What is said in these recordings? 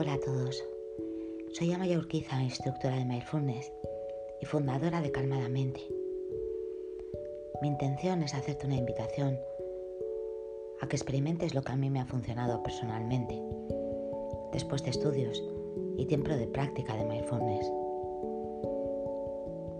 Hola a todos. Soy Amaya Urquiza, instructora de Mindfulness y fundadora de Calmadamente. Mi intención es hacerte una invitación a que experimentes lo que a mí me ha funcionado personalmente, después de estudios y tiempo de práctica de Mindfulness.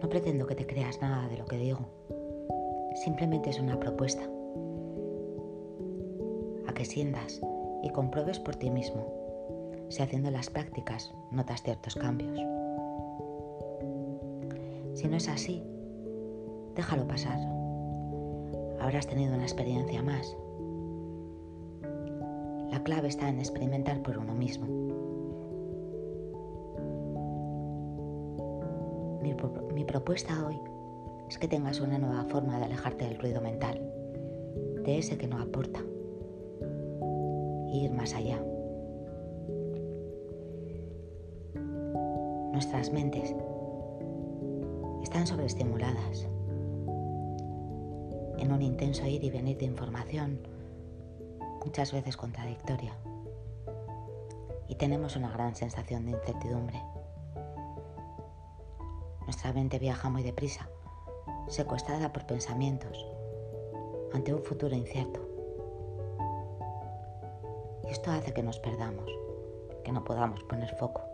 No pretendo que te creas nada de lo que digo, simplemente es una propuesta a que sientas y compruebes por ti mismo si haciendo las prácticas notas ciertos cambios. Si no es así, déjalo pasar. Habrás tenido una experiencia más. La clave está en experimentar por uno mismo. Mi, propuesta hoy es que tengas una nueva forma de alejarte del ruido mental, de ese que no aporta, ir más allá. Nuestras mentes están sobreestimuladas en un intenso ir y venir de información, muchas veces contradictoria, y tenemos una gran sensación de incertidumbre. Nuestra mente viaja muy deprisa, secuestrada por pensamientos, ante un futuro incierto. Y esto hace que nos perdamos, que no podamos poner foco.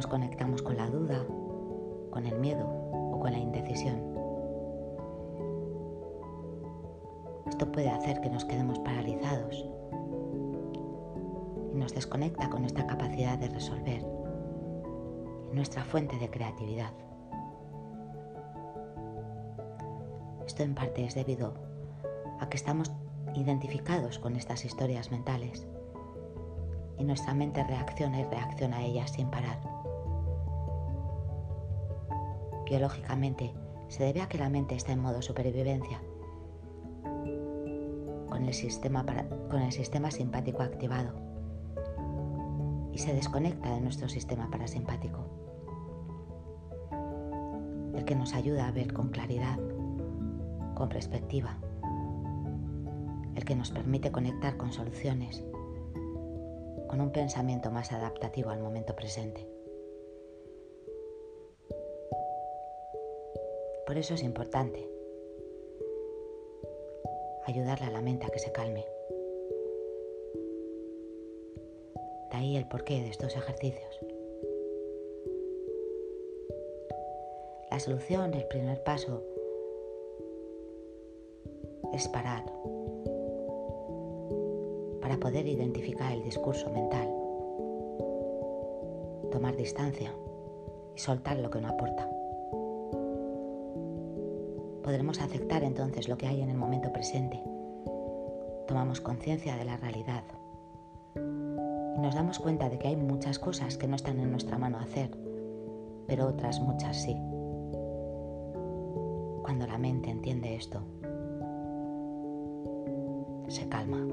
Nos conectamos con la duda, con el miedo o con la indecisión. Esto puede hacer que nos quedemos paralizados y nos desconecta con nuestra capacidad de resolver nuestra fuente de creatividad. Esto en parte es debido a que estamos identificados con estas historias mentales y nuestra mente reacciona y reacciona a ellas sin parar. Biológicamente, se debe a que la mente está en modo supervivencia, con el sistema, con el sistema simpático activado, y se desconecta de nuestro sistema parasimpático, el que nos ayuda a ver con claridad, con perspectiva, el que nos permite conectar con soluciones, con un pensamiento más adaptativo al momento presente. Por eso es importante ayudarle a la mente a que se calme. De ahí el porqué de estos ejercicios. La solución, el primer paso, es parar para poder identificar el discurso mental, tomar distancia y soltar lo que no aporta podremos aceptar entonces lo que hay en el momento presente. Tomamos conciencia de la realidad y nos damos cuenta de que hay muchas cosas que no están en nuestra mano hacer, pero otras muchas sí. Cuando la mente entiende esto, se calma.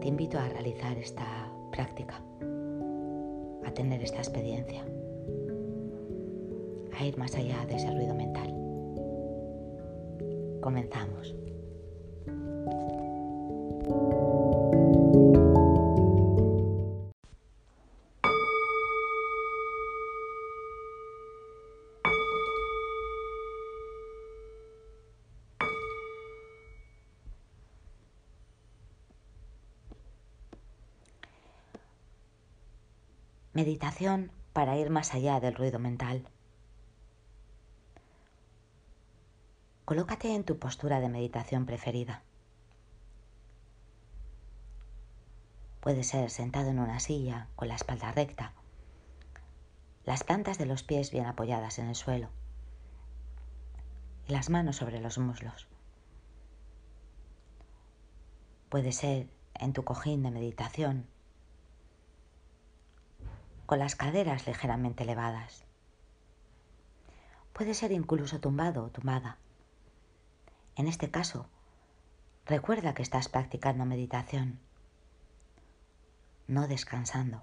Te invito a realizar esta práctica, a tener esta experiencia ir más allá de ese ruido mental. Comenzamos. Meditación para ir más allá del ruido mental. Colócate en tu postura de meditación preferida. Puede ser sentado en una silla con la espalda recta, las plantas de los pies bien apoyadas en el suelo y las manos sobre los muslos. Puede ser en tu cojín de meditación con las caderas ligeramente elevadas. Puede ser incluso tumbado o tumbada en este caso, recuerda que estás practicando meditación, no descansando.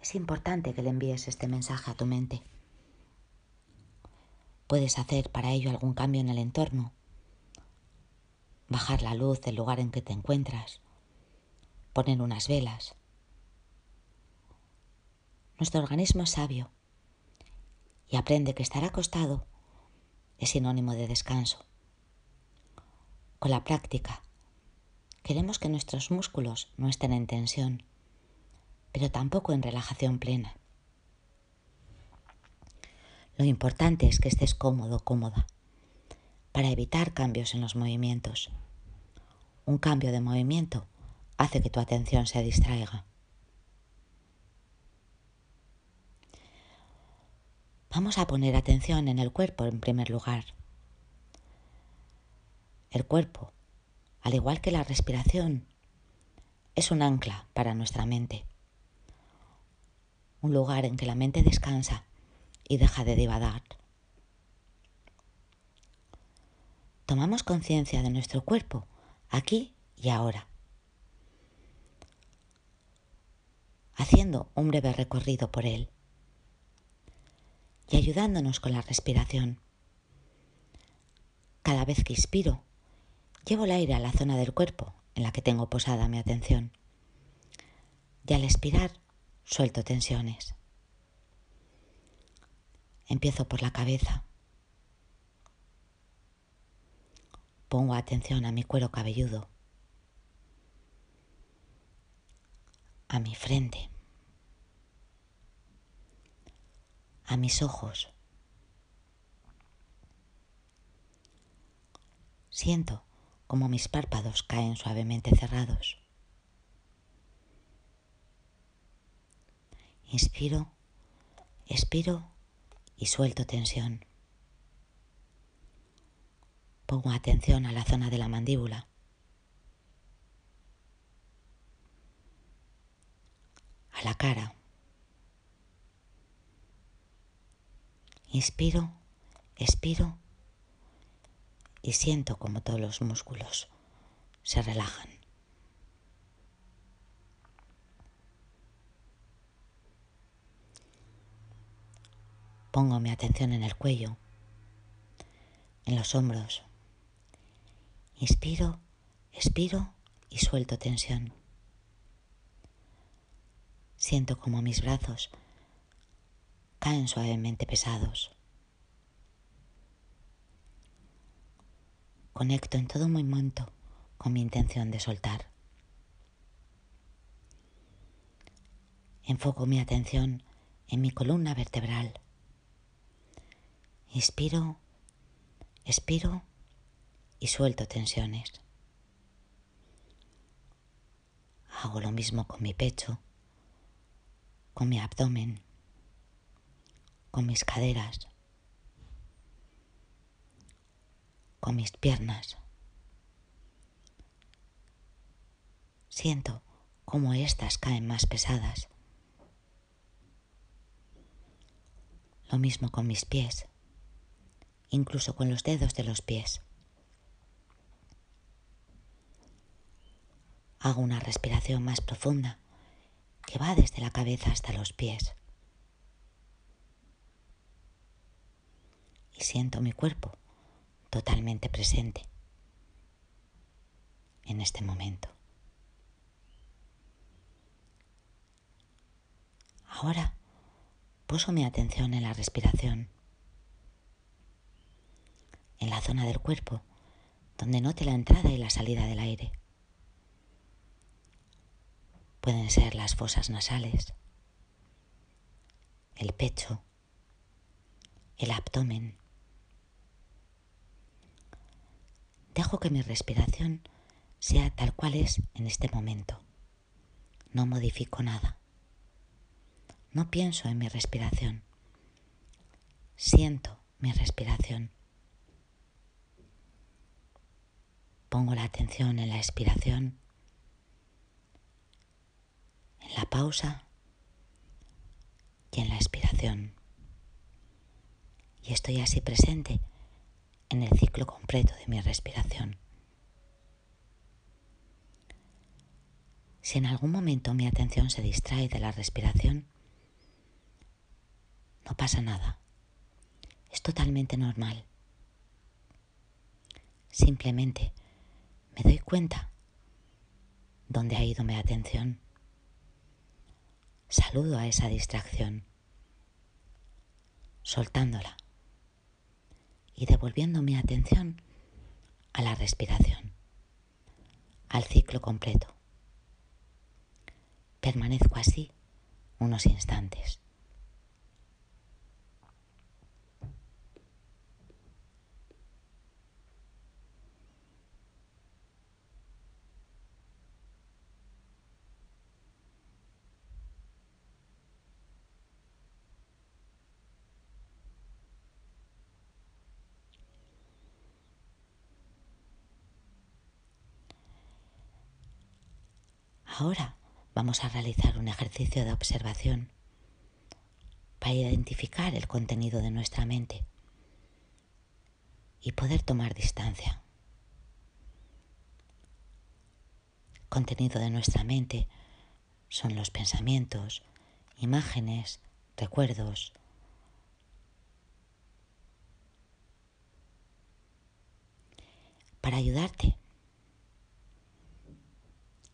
Es importante que le envíes este mensaje a tu mente. Puedes hacer para ello algún cambio en el entorno bajar la luz del lugar en que te encuentras, poner unas velas. Nuestro organismo es sabio y aprende que estar acostado es sinónimo de descanso. Con la práctica, queremos que nuestros músculos no estén en tensión, pero tampoco en relajación plena. Lo importante es que estés cómodo, cómoda, para evitar cambios en los movimientos. Un cambio de movimiento hace que tu atención se distraiga. Vamos a poner atención en el cuerpo en primer lugar. El cuerpo, al igual que la respiración, es un ancla para nuestra mente, un lugar en que la mente descansa y deja de divagar. Tomamos conciencia de nuestro cuerpo aquí y ahora, haciendo un breve recorrido por él y ayudándonos con la respiración. Cada vez que inspiro, llevo el aire a la zona del cuerpo en la que tengo posada mi atención. Y al expirar, suelto tensiones. Empiezo por la cabeza. Pongo atención a mi cuero cabelludo, a mi frente, a mis ojos. Siento como mis párpados caen suavemente cerrados. Inspiro, expiro y suelto tensión. Pongo atención a la zona de la mandíbula. A la cara. Inspiro, expiro y siento como todos los músculos se relajan. Pongo mi atención en el cuello, en los hombros. Inspiro, expiro y suelto tensión. Siento como mis brazos caen suavemente pesados. Conecto en todo momento con mi intención de soltar. Enfoco mi atención en mi columna vertebral Inspiro, expiro y suelto tensiones. Hago lo mismo con mi pecho, con mi abdomen, con mis caderas, con mis piernas. Siento cómo éstas caen más pesadas. Lo mismo con mis pies incluso con los dedos de los pies. Hago una respiración más profunda que va desde la cabeza hasta los pies. Y siento mi cuerpo totalmente presente en este momento. Ahora puso mi atención en la respiración en la zona del cuerpo donde note la entrada y la salida del aire. Pueden ser las fosas nasales, el pecho, el abdomen. Dejo que mi respiración sea tal cual es en este momento. No modifico nada. No pienso en mi respiración. Siento mi respiración. Pongo la atención en la expiración, en la pausa y en la expiración. Y estoy así presente en el ciclo completo de mi respiración. Si en algún momento mi atención se distrae de la respiración, no pasa nada. Es totalmente normal. Simplemente Me doy cuenta dónde ha ido mi atención. Saludo a esa distracción, soltándola y devolviendo mi atención a la respiración, al ciclo completo. Permanezco así unos instantes. Ahora vamos a realizar un ejercicio de observación para identificar el contenido de nuestra mente y poder tomar distancia. Contenido de nuestra mente son los pensamientos, imágenes, recuerdos. Para ayudarte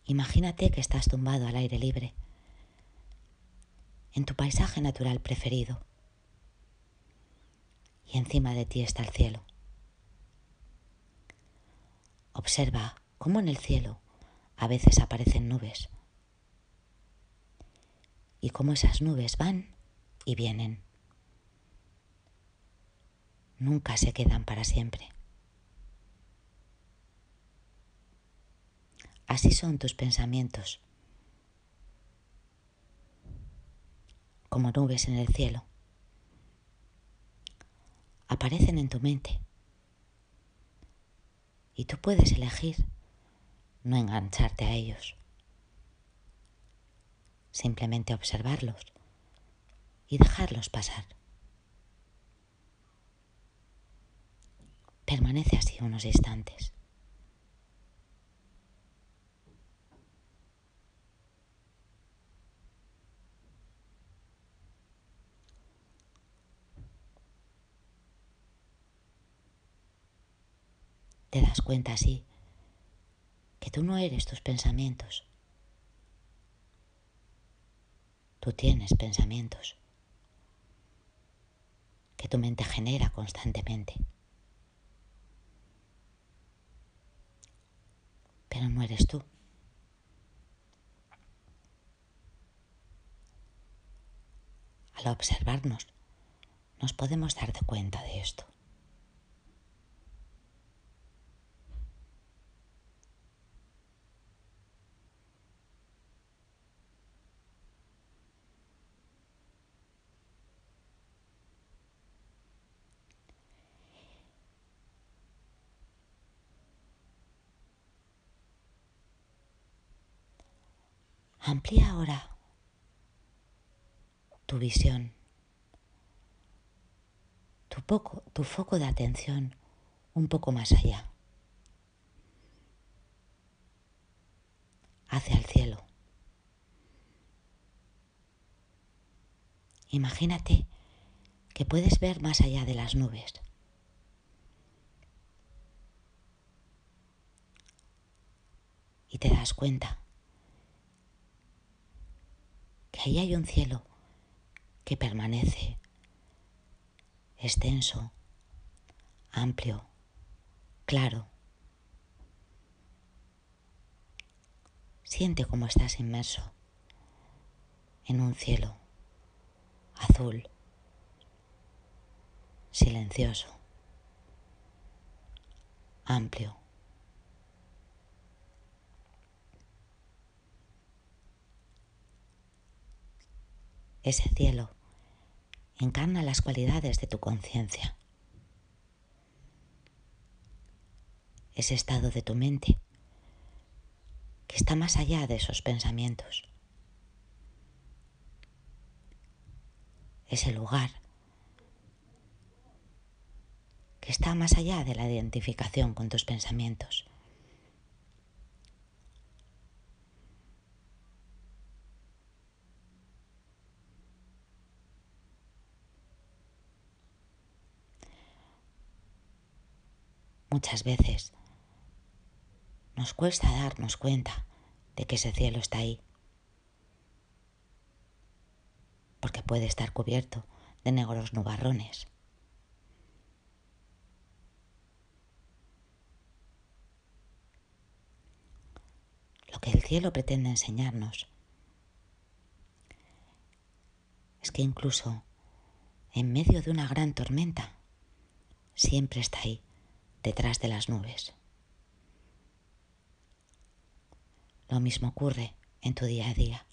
Imagínate que estás tumbado al aire libre, en tu paisaje natural preferido, y encima de ti está el cielo. Observa cómo en el cielo a veces aparecen nubes y cómo esas nubes van y vienen. Nunca se quedan para siempre. Así son tus pensamientos, como nubes en el cielo. Aparecen en tu mente y tú puedes elegir no engancharte a ellos, simplemente observarlos y dejarlos pasar. Permanece así unos instantes. Te das cuenta así que tú no eres tus pensamientos. Tú tienes pensamientos que tu mente genera constantemente. Pero no eres tú. Al observarnos, nos podemos dar cuenta de esto. Amplía ahora tu visión, tu, poco, tu foco de atención un poco más allá, hacia el cielo. Imagínate que puedes ver más allá de las nubes. Y te das cuenta que ahí hay un cielo que permanece extenso, amplio, claro. Siente cómo estás inmerso en un cielo azul, silencioso, amplio. Ese cielo encarna las cualidades de tu conciencia. Ese estado de tu mente que está más allá de esos pensamientos. Ese lugar que está más allá de la identificación con tus pensamientos. Muchas veces nos cuesta darnos cuenta de que ese cielo está ahí. Porque puede estar cubierto de negros nubarrones. Lo que el cielo pretende enseñarnos es que incluso en medio de una gran tormenta, siempre está ahí, detrás de las nubes. Lo mismo ocurre en tu día a día.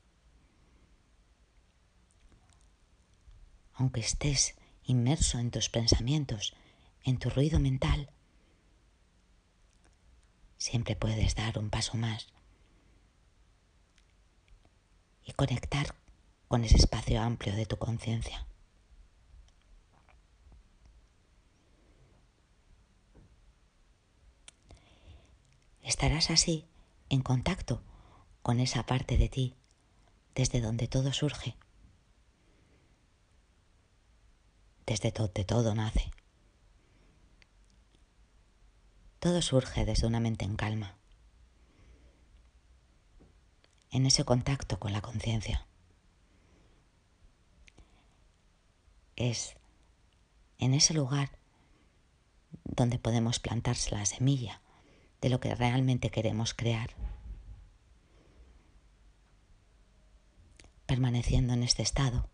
Aunque estés inmerso en tus pensamientos, en tu ruido mental, siempre puedes dar un paso más y conectar con ese espacio amplio de tu conciencia. Estarás así en contacto con esa parte de ti desde donde todo surge, desde donde todo nace. Todo surge desde una mente en calma, en ese contacto con la conciencia. es en ese lugar donde podemos plantarse la semilla de lo que realmente queremos crear. Permaneciendo en este estado,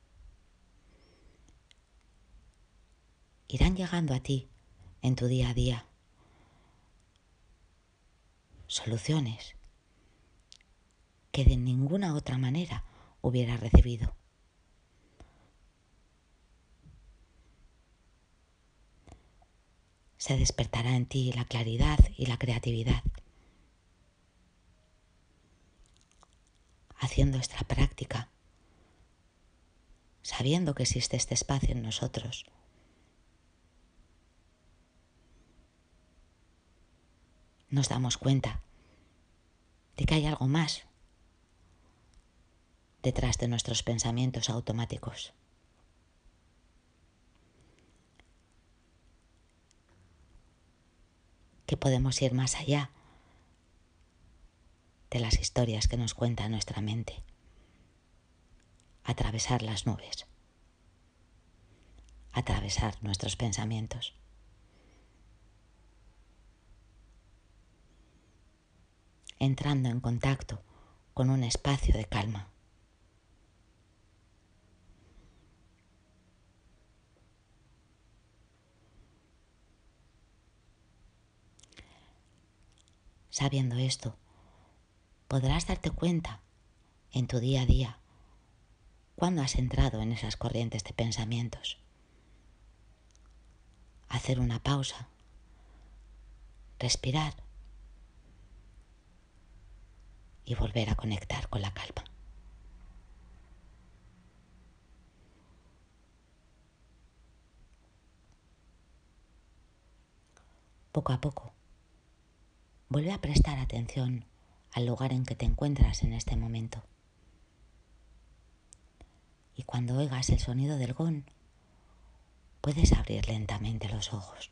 irán llegando a ti en tu día a día soluciones que de ninguna otra manera hubiera recibido. Se despertará en ti la claridad y la creatividad. Haciendo esta práctica, sabiendo que existe este espacio en nosotros, nos damos cuenta de que hay algo más detrás de nuestros pensamientos automáticos. Que podemos ir más allá de las historias que nos cuenta nuestra mente, atravesar las nubes, atravesar nuestros pensamientos. entrando en contacto con un espacio de calma. Sabiendo esto, podrás darte cuenta en tu día a día cuando has entrado en esas corrientes de pensamientos. Hacer una pausa, respirar y volver a conectar con la calma. Poco a poco Vuelve a prestar atención al lugar en que te encuentras en este momento. Y cuando oigas el sonido del gong, puedes abrir lentamente los ojos.